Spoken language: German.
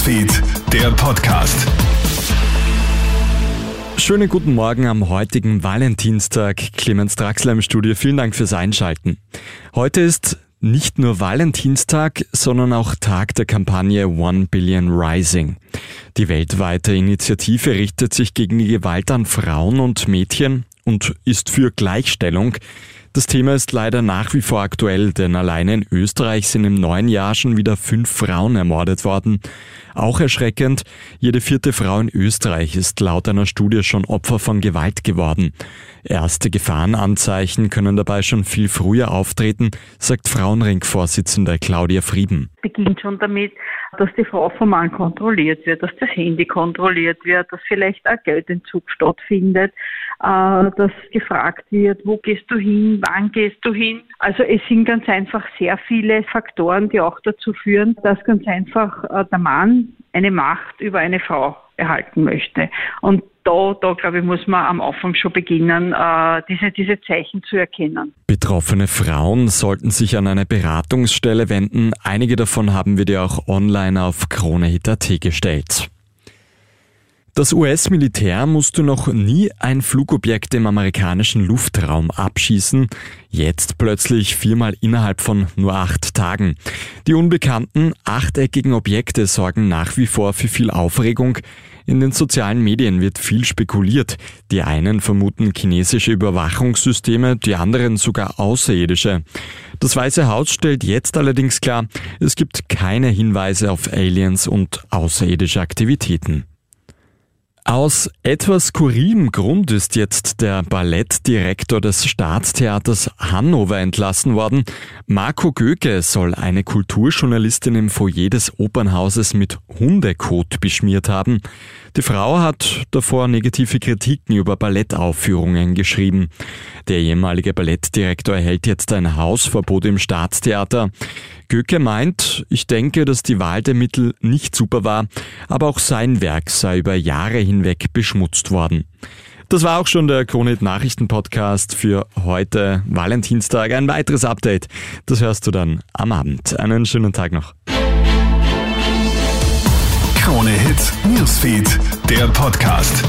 Newsfeed, der Podcast. Schönen guten Morgen am heutigen Valentinstag. Clemens Draxler im Studio. Vielen Dank fürs Einschalten. Heute ist nicht nur Valentinstag, sondern auch Tag der Kampagne One Billion Rising. Die weltweite Initiative richtet sich gegen die Gewalt an Frauen und Mädchen und ist für Gleichstellung. Das Thema ist leider nach wie vor aktuell, denn alleine in Österreich sind im neuen Jahr schon wieder fünf Frauen ermordet worden. Auch erschreckend, jede vierte Frau in Österreich ist laut einer Studie schon Opfer von Gewalt geworden. Erste Gefahrenanzeichen können dabei schon viel früher auftreten, sagt Frauenring-Vorsitzende Claudia Frieden. Beginnt schon damit, dass die Frau vom Mann kontrolliert wird, dass das Handy kontrolliert wird, dass vielleicht ein Geldentzug stattfindet, äh, dass gefragt wird, wo gehst du hin, wann gehst du hin. Also es sind ganz einfach sehr viele Faktoren, die auch dazu führen, dass ganz einfach äh, der Mann eine Macht über eine Frau erhalten möchte. Und da, da glaube ich, muss man am Anfang schon beginnen, äh, diese, diese Zeichen zu erkennen. Betroffene Frauen sollten sich an eine Beratungsstelle wenden. Einige davon haben wir dir auch online auf KroneHit.at gestellt. Das US-Militär musste noch nie ein Flugobjekt im amerikanischen Luftraum abschießen, jetzt plötzlich viermal innerhalb von nur acht Tagen. Die unbekannten achteckigen Objekte sorgen nach wie vor für viel Aufregung. In den sozialen Medien wird viel spekuliert. Die einen vermuten chinesische Überwachungssysteme, die anderen sogar außerirdische. Das Weiße Haus stellt jetzt allerdings klar, es gibt keine Hinweise auf Aliens und außerirdische Aktivitäten. Aus etwas skurrilem Grund ist jetzt der Ballettdirektor des Staatstheaters Hannover entlassen worden. Marco Göke soll eine Kulturjournalistin im Foyer des Opernhauses mit Hundekot beschmiert haben. Die Frau hat davor negative Kritiken über Ballettaufführungen geschrieben. Der ehemalige Ballettdirektor erhält jetzt ein Hausverbot im Staatstheater. Göke meint, ich denke, dass die Wahl der Mittel nicht super war, aber auch sein Werk sei über Jahre hinweg beschmutzt worden. Das war auch schon der Kronit Nachrichten Podcast für heute, Valentinstag. Ein weiteres Update, das hörst du dann am Abend. Einen schönen Tag noch. Krone Hits, Newsfeed, der Podcast.